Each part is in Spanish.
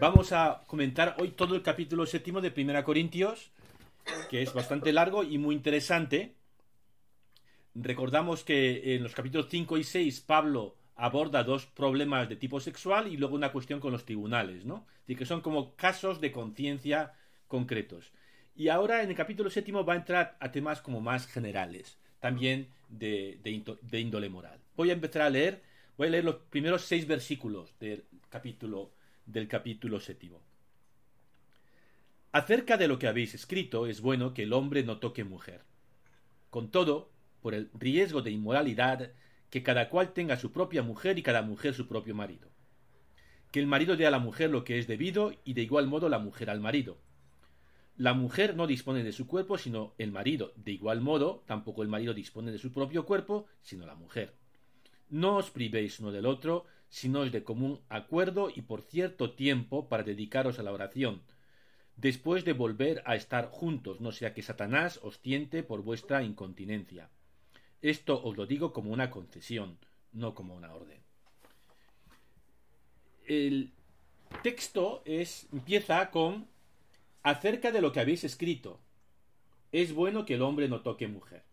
Vamos a comentar hoy todo el capítulo séptimo de Primera Corintios, que es bastante largo y muy interesante. Recordamos que en los capítulos 5 y 6 Pablo aborda dos problemas de tipo sexual y luego una cuestión con los tribunales, ¿no? Es que son como casos de conciencia concretos. Y ahora en el capítulo séptimo va a entrar a temas como más generales, también de, de índole moral. Voy a empezar a leer, voy a leer los primeros seis versículos del capítulo, del capítulo séptimo. Acerca de lo que habéis escrito, es bueno que el hombre no toque mujer. Con todo, por el riesgo de inmoralidad, que cada cual tenga su propia mujer y cada mujer su propio marido. Que el marido dé a la mujer lo que es debido y de igual modo la mujer al marido. La mujer no dispone de su cuerpo sino el marido. De igual modo, tampoco el marido dispone de su propio cuerpo sino la mujer. No os privéis uno del otro, sino es de común acuerdo y por cierto tiempo para dedicaros a la oración, después de volver a estar juntos, no sea que Satanás os tiente por vuestra incontinencia. Esto os lo digo como una concesión, no como una orden. El texto es, empieza con acerca de lo que habéis escrito. Es bueno que el hombre no toque mujer.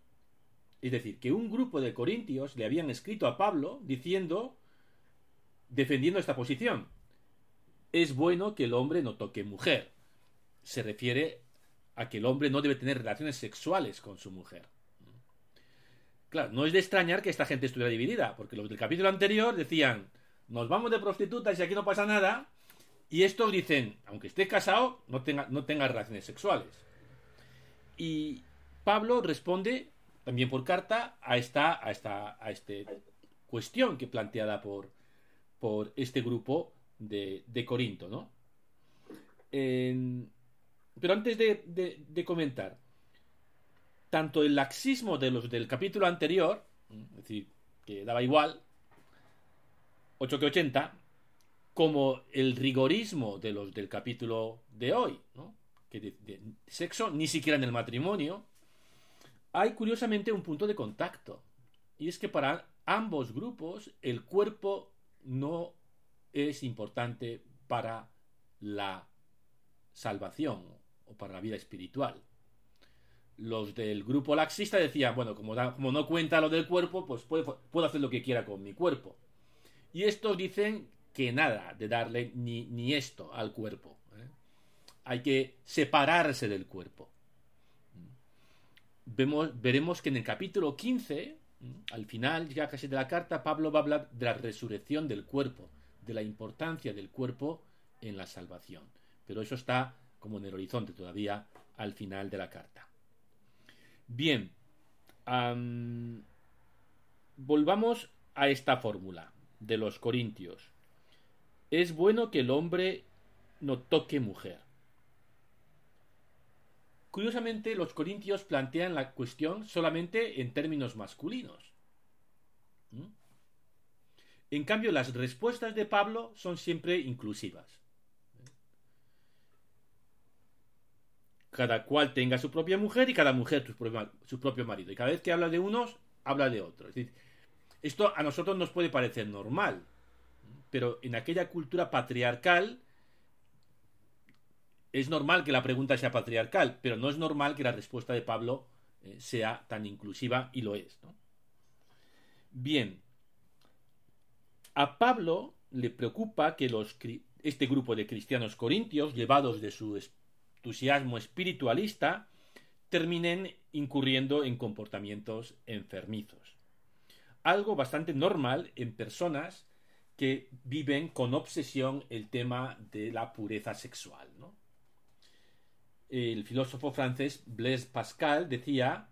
Es decir, que un grupo de corintios le habían escrito a Pablo diciendo, defendiendo esta posición. Es bueno que el hombre no toque mujer. Se refiere a que el hombre no debe tener relaciones sexuales con su mujer. Claro, no es de extrañar que esta gente estuviera dividida, porque los del capítulo anterior decían, nos vamos de prostitutas y aquí no pasa nada, y estos dicen, aunque esté casado, no tenga, no tenga relaciones sexuales. Y Pablo responde también por carta a esta, a esta, a este cuestión que planteada por, por este grupo de, de Corinto, ¿no? pero antes de, de comentar, tanto el laxismo de los del capítulo anterior, es decir, que daba igual, 8 que 80, como el rigorismo de los del capítulo de hoy, ¿no? que de, sexo ni siquiera en el matrimonio, hay curiosamente un punto de contacto. Y es que para ambos grupos el cuerpo no es importante para la salvación o para la vida espiritual los del grupo laxista decían, bueno, como, no cuenta lo del cuerpo, pues puedo, hacer lo que quiera con mi cuerpo. Y estos dicen que nada de darle ni, ni esto al cuerpo. ¿eh? Hay que separarse del cuerpo. Vemos, veremos que en el capítulo 15, al final, ya casi de la carta, Pablo va a hablar de la resurrección del cuerpo, de la importancia del cuerpo en la salvación. Pero eso está como en el horizonte todavía al final de la carta. Bien, volvamos a esta fórmula de los corintios. Es bueno que el hombre no toque mujer. Curiosamente, los corintios plantean la cuestión solamente en términos masculinos. ¿Mm? En cambio, las respuestas de Pablo son siempre inclusivas. cada cual tenga su propia mujer y cada mujer su propio, marido. Y cada vez que habla de unos, habla de otros. Es decir, esto a nosotros nos puede parecer normal, pero en aquella cultura patriarcal es normal que la pregunta sea patriarcal, pero no es normal que la respuesta de Pablo eh, sea tan inclusiva y lo es. Bien, a Pablo le preocupa que los, este grupo de cristianos corintios, llevados de su entusiasmo espiritualista terminen incurriendo en comportamientos enfermizos. Algo bastante normal en personas que viven con obsesión el tema de la pureza sexual. El filósofo francés Blaise Pascal decía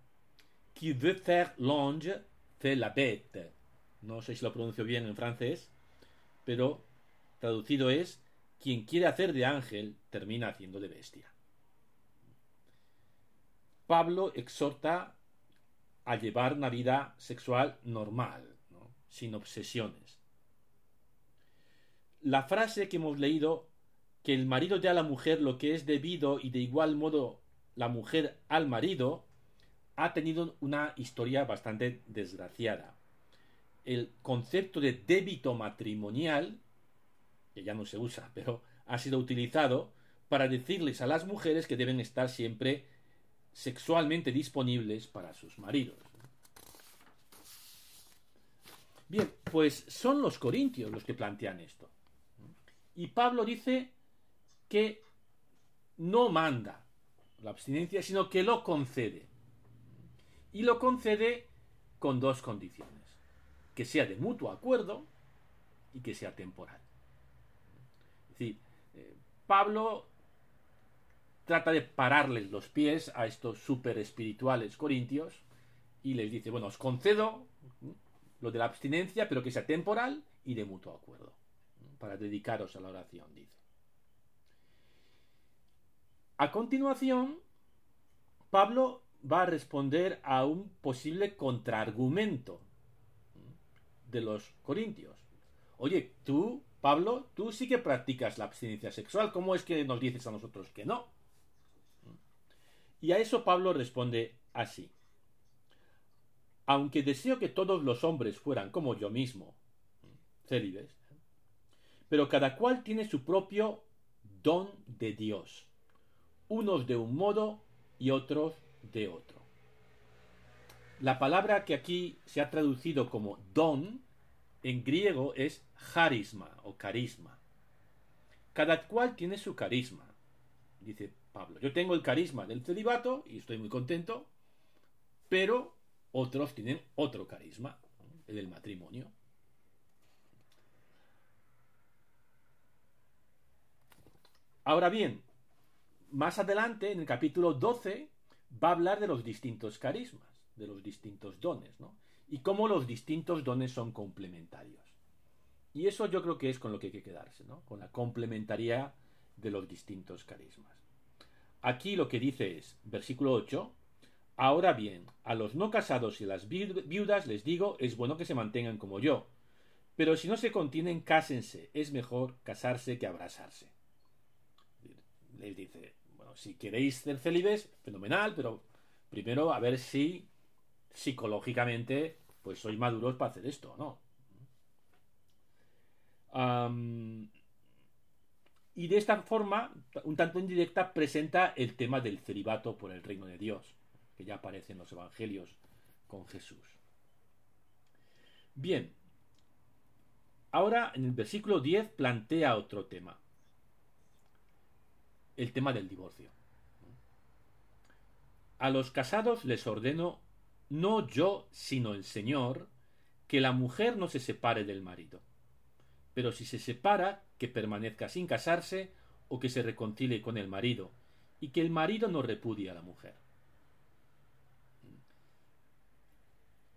Qui veut faire l'ange fait la bête. No sé si lo pronuncio bien en francés, pero traducido es quien quiere hacer de ángel termina haciendo de bestia. Pablo exhorta a llevar una vida sexual normal, sin obsesiones. La frase que hemos leído, que el marido dé a la mujer lo que es debido y de igual modo la mujer al marido, ha tenido una historia bastante desgraciada. El concepto de débito matrimonial, que ya no se usa, pero ha sido utilizado para decirles a las mujeres que deben estar siempre sexualmente disponibles para sus maridos. Bien, pues son los corintios los que plantean esto. Y Pablo dice que no manda la abstinencia, sino que lo concede. Y lo concede con dos condiciones. Que sea de mutuo acuerdo y que sea temporal. Es decir, eh, Pablo trata de pararles los pies a estos super espirituales corintios y les dice, bueno, os concedo lo de la abstinencia, pero que sea temporal y de mutuo acuerdo, para dedicaros a la oración, dice. A continuación, Pablo va a responder a un posible contraargumento de los corintios. Oye, tú, Pablo, tú sí que practicas la abstinencia sexual, ¿cómo es que nos dices a nosotros que no? Y a eso Pablo responde así. Aunque deseo que todos los hombres fueran como yo mismo, célibes, pero cada cual tiene su propio don de Dios, unos de un modo y otros de otro. La palabra que aquí se ha traducido como don en griego es charisma o carisma. Cada cual tiene su carisma, dice Pablo. Yo tengo el carisma del celibato y estoy muy contento, pero otros tienen otro carisma, el del matrimonio. Ahora bien, más adelante, en el capítulo 12, va a hablar de los distintos carismas, de los distintos dones, ¿no? Y cómo los distintos dones son complementarios. Y eso yo creo que es con lo que hay que quedarse, ¿no? Con la complementaría de los distintos carismas. Aquí lo que dice es, versículo 8, Ahora bien, a los no casados y las viudas les digo, es bueno que se mantengan como yo. Pero si no se contienen, cásense. Es mejor casarse que abrazarse. Les dice, bueno, si queréis ser célibes, fenomenal, pero primero a ver si psicológicamente pues sois maduros para hacer esto, ¿no? y de esta forma, un tanto indirecta, presenta el tema del celibato por el reino de Dios que ya aparece en los Evangelios con Jesús. Bien, ahora en el versículo 10 plantea otro tema, el tema del divorcio. A los casados les ordeno, no yo, sino el Señor, que la mujer no se separe del marido, pero si se separa, que permanezca sin casarse o que se reconcilie con el marido, y que el marido no repudie a la mujer.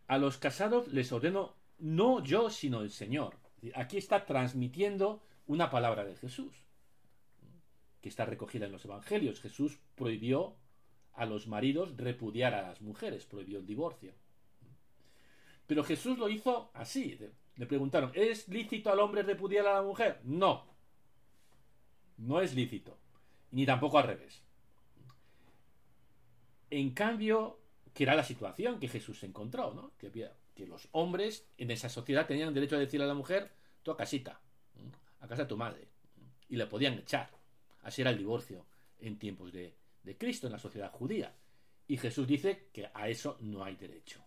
A los casados les ordeno no yo, sino el Señor. Aquí está transmitiendo una palabra de Jesús, que está recogida en los Evangelios. Jesús prohibió a los maridos repudiar a las mujeres, prohibió el divorcio. Pero Jesús lo hizo así. Le preguntaron, ¿es lícito al hombre repudiar a la mujer? No. No es lícito. Ni tampoco al revés. En cambio, que era la situación que Jesús encontró, ¿no? Que, que los hombres en esa sociedad tenían derecho a decirle a la mujer, tú a casita, a casa de tu madre, y le podían echar. Así era el divorcio en tiempos de, de Cristo, en la sociedad judía. Y Jesús dice que a eso no hay derecho.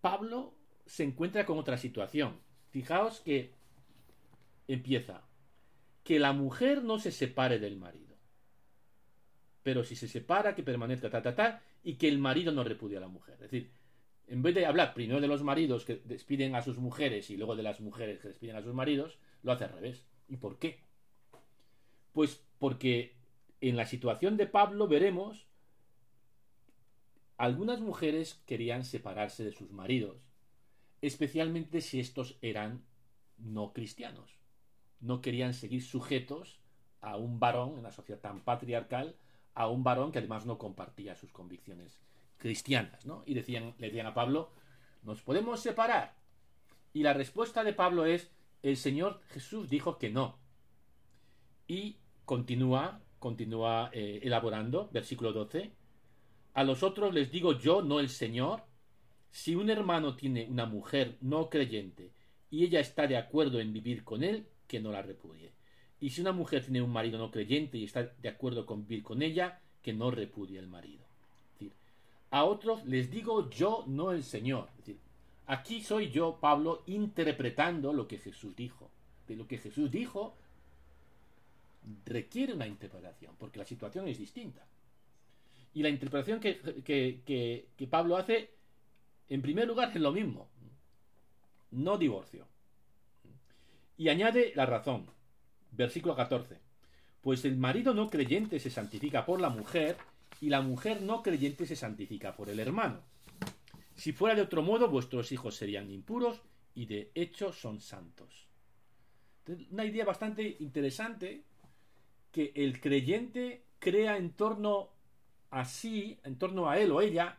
Pablo se encuentra con otra situación. Fijaos que empieza que la mujer no se separe del marido pero si se separa, que permanezca ta, ta, ta, y que el marido no repudie a la mujer. Es decir, en vez de hablar primero de los maridos que despiden a sus mujeres y luego de las mujeres que despiden a sus maridos, lo hace al revés. ¿Y por qué? Pues porque en la situación de Pablo veremos algunas mujeres querían separarse de sus maridos, especialmente si estos eran no cristianos. No querían seguir sujetos a un varón en la sociedad tan patriarcal a un varón que además no compartía sus convicciones cristianas, ¿no? Y decían, le decían a Pablo, ¿nos podemos separar? Y la respuesta de Pablo es, el Señor Jesús dijo que no. Y continúa, continúa eh, elaborando, versículo 12, a los otros les digo yo, no el Señor, si un hermano tiene una mujer no creyente y ella está de acuerdo en vivir con él, que no la repudie. Y si una mujer tiene un marido no creyente y está de acuerdo con vivir con ella, que no repudie el marido. a otros les digo yo, no el Señor. Aquí soy yo, Pablo, interpretando lo que Jesús dijo. De lo que Jesús dijo requiere una interpretación, porque la situación es distinta. Y la interpretación que, que Pablo hace, en primer lugar, es lo mismo. No divorcio. Y añade la razón. Versículo 14. Pues el marido no creyente se santifica por la mujer y la mujer no creyente se santifica por el hermano. Si fuera de otro modo, vuestros hijos serían impuros y de hecho son santos. una idea bastante interesante que el creyente crea en torno a sí, en torno a él o ella,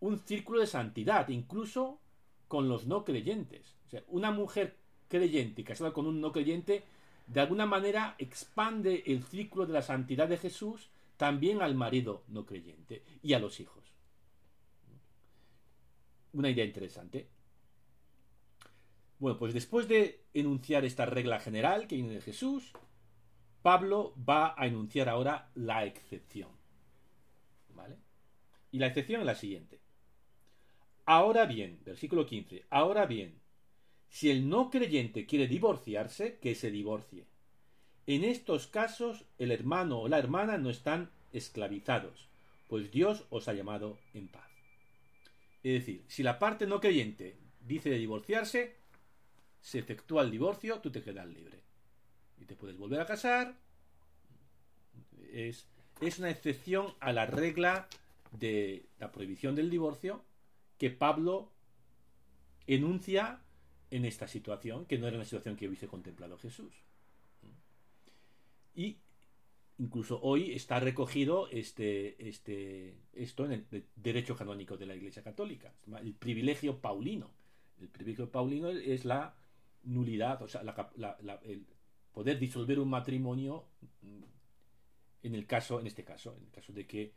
un círculo de santidad, incluso con los no creyentes. O sea, una mujer creyente casada con un no creyente de alguna manera expande el círculo de la santidad de Jesús también al marido no creyente y a los hijos. Una idea interesante. Bueno, pues después de enunciar esta regla general que viene de Jesús, Pablo va a enunciar ahora la excepción. ¿Vale? Y la excepción es la siguiente. Ahora bien, versículo 15, ahora bien, si el no creyente quiere divorciarse, que se divorcie. En estos casos, el hermano o la hermana no están esclavizados, pues Dios os ha llamado en paz. Es decir, si la parte no creyente dice de divorciarse, se efectúa el divorcio, tú te quedas libre. Y te puedes volver a casar. Es, es una excepción a la regla de la prohibición del divorcio que Pablo enuncia en esta situación, que no era una situación que hubiese contemplado Jesús. Y incluso hoy está recogido este, este, esto en el derecho canónico de la Iglesia Católica, el privilegio paulino. El privilegio paulino es la nulidad, o sea, el poder disolver un matrimonio en el caso, en este caso, en el caso de que,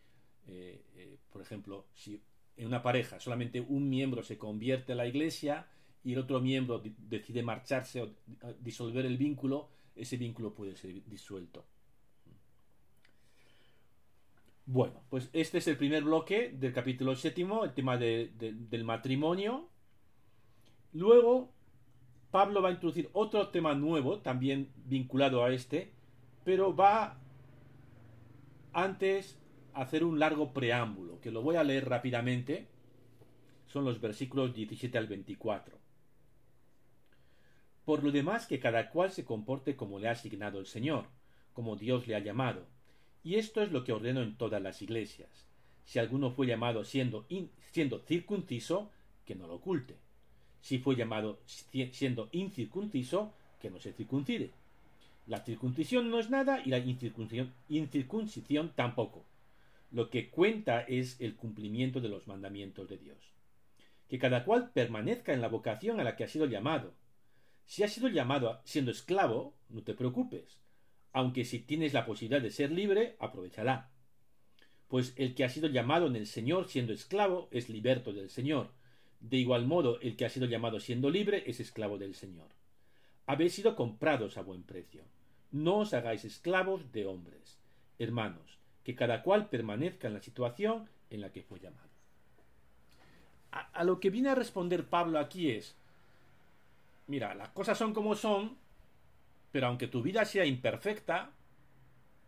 eh, eh, por ejemplo, si en una pareja solamente un miembro se convierte a la Iglesia, y el otro miembro decide marcharse o disolver el vínculo, ese vínculo puede ser disuelto. Bueno, pues este es el primer bloque del capítulo séptimo, el tema del matrimonio. Luego, Pablo va a introducir otro tema nuevo, también vinculado a este, pero va antes a hacer un largo preámbulo, que lo voy a leer rápidamente. Son los versículos 17 al 24. Por lo demás, que cada cual se comporte como le ha asignado el Señor, como Dios le ha llamado. Y esto es lo que ordeno en todas las iglesias. Si alguno fue llamado siendo, siendo circunciso, que no lo oculte. Si fue llamado siendo incircunciso, que no se circuncide. La circuncisión no es nada y la incircuncisión, tampoco. Lo que cuenta es el cumplimiento de los mandamientos de Dios. Que cada cual permanezca en la vocación a la que ha sido llamado si has sido llamado siendo esclavo, no te preocupes, aunque si tienes la posibilidad de ser libre, aprovechala. Pues el que ha sido llamado en el Señor siendo esclavo es liberto del Señor. De igual modo, el que ha sido llamado siendo libre es esclavo del Señor. Habéis sido comprados a buen precio. No os hagáis esclavos de hombres. Hermanos, que cada cual permanezca en la situación en la que fue llamado. A, a lo que viene a responder Pablo aquí es, mira, las cosas son como son, pero aunque tu vida sea imperfecta,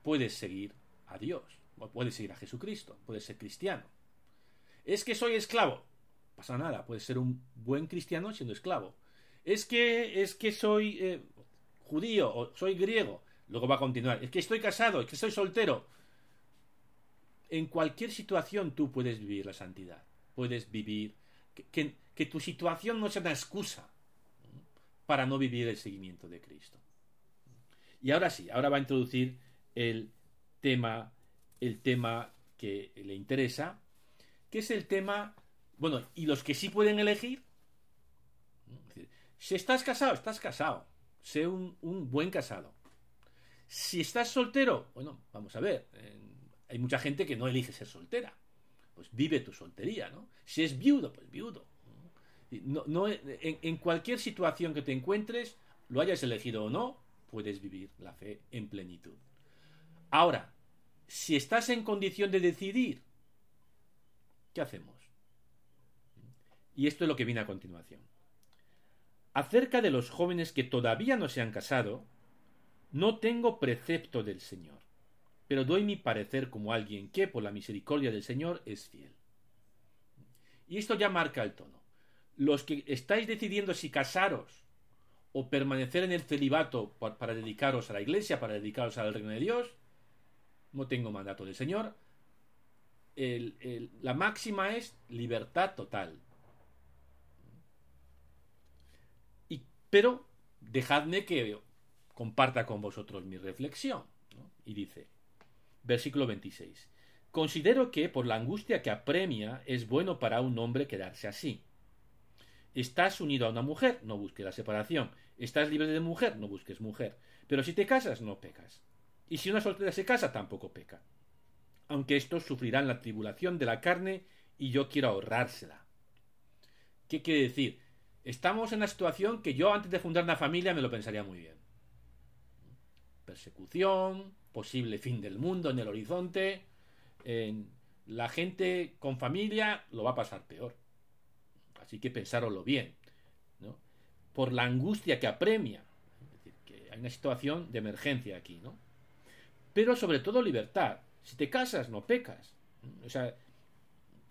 puedes seguir a Dios, puedes seguir a Jesucristo, puedes ser cristiano. Es que soy esclavo, pasa nada, puedes ser un buen cristiano siendo esclavo. Es que es que soy eh, judío o soy griego, luego va a continuar. Es que estoy casado, es que soy soltero. En cualquier situación tú puedes vivir la santidad, puedes vivir que, que tu situación no sea una excusa para no vivir el seguimiento de Cristo. Y ahora sí, ahora va a introducir el tema, el tema que le interesa, que es el tema, bueno, y los que sí pueden elegir, si estás casado, estás casado, sé un, buen casado. Si estás soltero, bueno, vamos a ver, hay mucha gente que no elige ser soltera, pues vive tu soltería, ¿no? Si es viudo, pues viudo. No, en, cualquier situación que te encuentres, lo hayas elegido o no, puedes vivir la fe en plenitud. Ahora, si estás en condición de decidir, ¿qué hacemos? Y esto es lo que viene a continuación. Acerca de los jóvenes que todavía no se han casado, no tengo precepto del Señor, pero doy mi parecer como alguien que, por la misericordia del Señor, es fiel. Y esto ya marca el tono. Los que estáis decidiendo si casaros o permanecer en el celibato para dedicaros a la iglesia, para dedicaros al reino de Dios, no tengo mandato del Señor. la máxima es libertad total. Y, pero dejadme que comparta con vosotros mi reflexión. Y dice, versículo 26. Considero que por la angustia que apremia es bueno para un hombre quedarse así. Estás unido a una mujer, no busques la separación. Estás libre de mujer, no busques mujer. Pero si te casas, no pecas. Y si una soltera se casa, tampoco peca. Aunque estos sufrirán la tribulación de la carne y yo quiero ahorrársela. ¿Qué quiere decir? Estamos en una situación que yo antes de fundar una familia me lo pensaría muy bien. Persecución, posible fin del mundo en el horizonte, la gente con familia lo va a pasar peor. Así que pensároslo bien. ¿no? Por la angustia que apremia. Es decir, que hay una situación de emergencia aquí, ¿no? Pero sobre todo libertad. Si te casas, no pecas. O sea,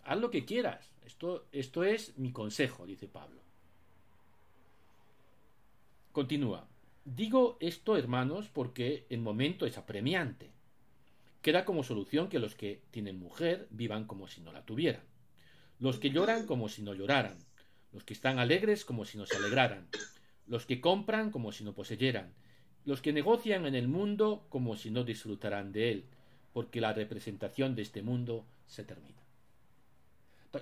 haz lo que quieras. Esto, esto es mi consejo, dice Pablo. Continúa. Digo esto, hermanos, porque el momento es apremiante. Queda como solución que los que tienen mujer vivan como si no la tuvieran, los que lloran como si no lloraran, los que están alegres como si no se alegraran, los que compran como si no poseyeran, los que negocian en el mundo como si no disfrutaran de él, porque la representación de este mundo se termina.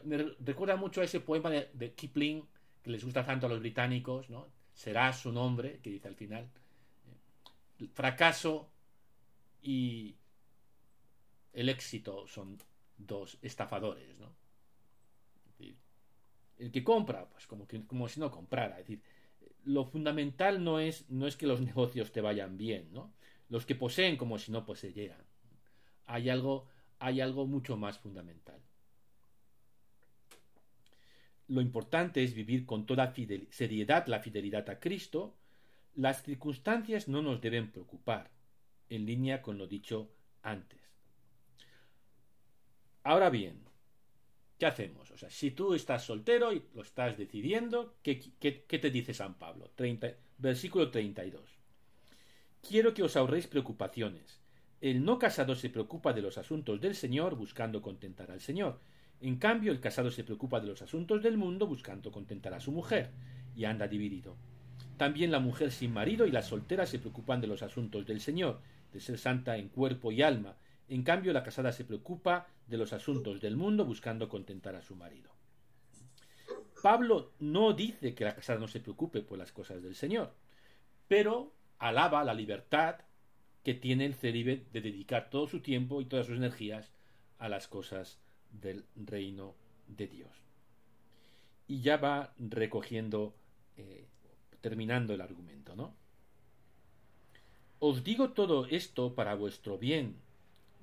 Me recuerda mucho a ese poema de, Kipling que les gusta tanto a los británicos, ¿no? Será su nombre, que dice al final. fracaso y el éxito son dos estafadores, ¿no? El que compra, pues como, que, como si no comprara. Es decir, lo fundamental no es, no es que los negocios te vayan bien, ¿no? Los que poseen como si no poseyeran. Hay algo, hay algo mucho más fundamental. Lo importante es vivir con toda seriedad la fidelidad a Cristo. Las circunstancias no nos deben preocupar, en línea con lo dicho antes. Ahora bien, ¿qué hacemos? O sea, si tú estás soltero y lo estás decidiendo, ¿qué, te dice San Pablo? 30, versículo 32. Quiero que os ahorréis preocupaciones. El no casado se preocupa de los asuntos del Señor buscando contentar al Señor. En cambio, el casado se preocupa de los asuntos del mundo buscando contentar a su mujer, y anda dividido. También la mujer sin marido y la soltera se preocupan de los asuntos del Señor, de ser santa en cuerpo y alma, en cambio, la casada se preocupa de los asuntos del mundo buscando contentar a su marido. Pablo no dice que la casada no se preocupe por las cosas del Señor, pero alaba la libertad que tiene el célibe de dedicar todo su tiempo y todas sus energías a las cosas del reino de Dios. Y ya va recogiendo, eh, terminando el argumento, ¿no? Os digo todo esto para vuestro bien,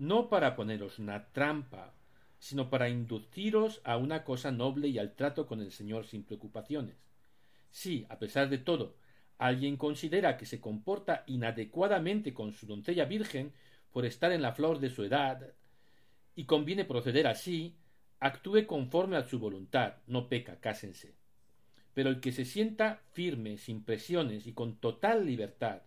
no para poneros una trampa, sino para induciros a una cosa noble y al trato con el Señor sin preocupaciones. Si, a pesar de todo, alguien considera que se comporta inadecuadamente con su doncella virgen por estar en la flor de su edad, y conviene proceder así, actúe conforme a su voluntad, no peca, cásense. Pero el que se sienta firme, sin presiones y con total libertad,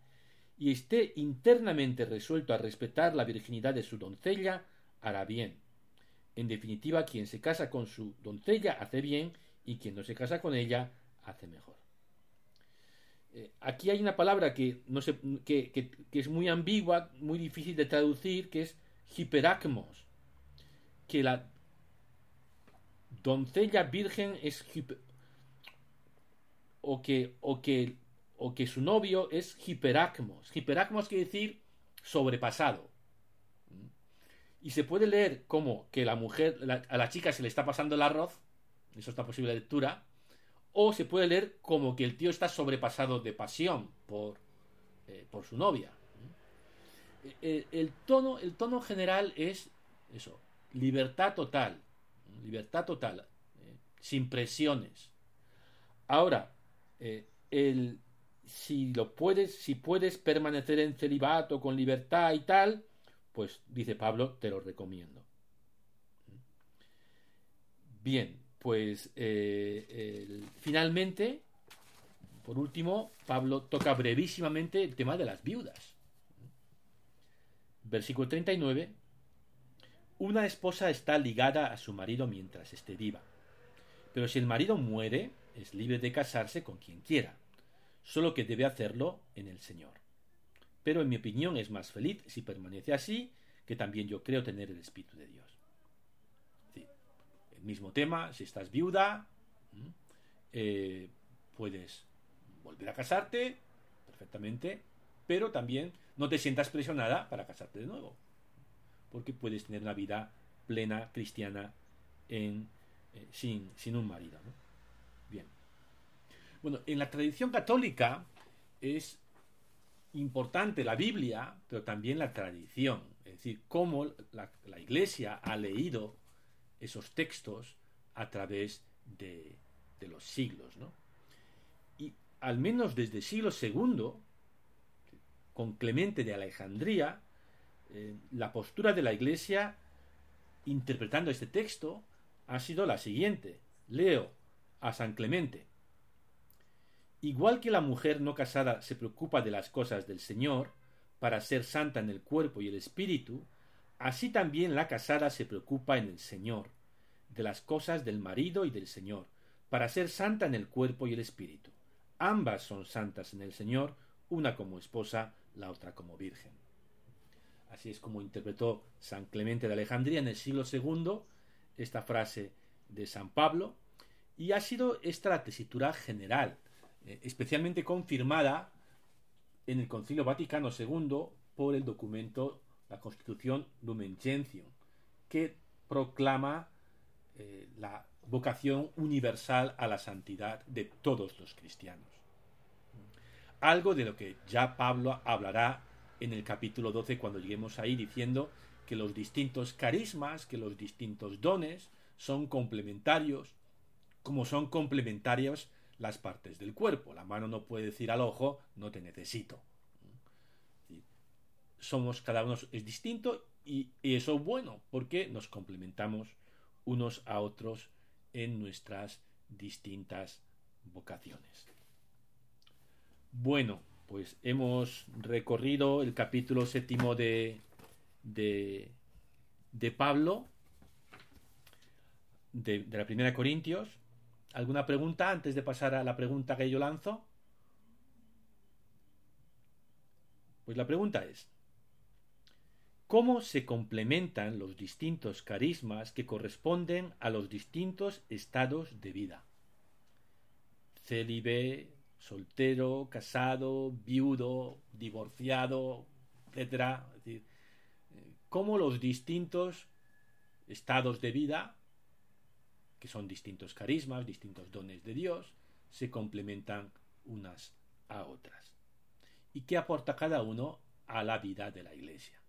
y esté internamente resuelto a respetar la virginidad de su doncella, hará bien. En definitiva, quien se casa con su doncella hace bien y quien no se casa con ella hace mejor. Eh, aquí hay una palabra que, no sé, que, que, es muy ambigua, muy difícil de traducir, que es hiperacmos, que la doncella virgen es que, o que o que su novio es hiperacmos. Hiperacmos quiere decir sobrepasado. Y se puede leer como que la mujer, a la chica se le está pasando el arroz, eso está posible lectura, o se puede leer como que el tío está sobrepasado de pasión por, eh, por su novia. El, el, tono, el tono general es eso, libertad total, libertad total, eh, sin presiones. Ahora, eh, el, si lo puedes, si puedes permanecer en celibato con libertad y tal, pues dice Pablo, te lo recomiendo. Bien, pues eh, finalmente, por último, Pablo toca brevísimamente el tema de las viudas. Versículo 39. Una esposa está ligada a su marido mientras esté viva. Pero si el marido muere, es libre de casarse con quien quiera, solo que debe hacerlo en el Señor. Pero en mi opinión es más feliz si permanece así, que también yo creo tener el Espíritu de Dios. el mismo tema, si estás viuda, eh, puedes volver a casarte perfectamente, pero también no te sientas presionada para casarte de nuevo porque puedes tener una vida plena cristiana eh, sin, sin, un marido. Bueno, en la tradición católica es importante la Biblia, pero también la tradición, es decir, cómo la, Iglesia ha leído esos textos a través de, los siglos. ¿no? Y al menos desde siglo II, con Clemente de Alejandría, eh, la postura de la Iglesia interpretando este texto ha sido la siguiente. Leo a San Clemente. Igual que la mujer no casada se preocupa de las cosas del Señor para ser santa en el cuerpo y el espíritu, así también la casada se preocupa en el Señor de las cosas del marido y del Señor, para ser santa en el cuerpo y el espíritu. Ambas son santas en el Señor, una como esposa, la otra como virgen. Así es como interpretó San Clemente de Alejandría en el siglo II esta frase de San Pablo, y ha sido esta la tesitura general, eh, especialmente confirmada en el Concilio Vaticano II por el documento la Constitución Lumen Gentium, que proclama eh, la vocación universal a la santidad de todos los cristianos. Algo de lo que ya Pablo hablará en el capítulo 12 cuando lleguemos ahí diciendo que los distintos carismas, que los distintos dones son complementarios, como son complementarios las partes del cuerpo. La mano no puede decir al ojo, no te necesito. Somos, cada uno es distinto y, eso es bueno porque nos complementamos unos a otros en nuestras distintas vocaciones. Bueno, pues hemos recorrido el capítulo séptimo de, de, de Pablo, de, de, la primera Corintios. ¿Alguna pregunta antes de pasar a la pregunta que yo lanzo? Pues la pregunta es, ¿cómo se complementan los distintos carismas que corresponden a los distintos estados de vida? Célibe, soltero, casado, viudo, divorciado, etcétera. Eh, cómo los distintos estados de vida, que son distintos carismas, distintos dones de Dios, se complementan unas a otras. ¿Y qué aporta cada uno a la vida de la Iglesia?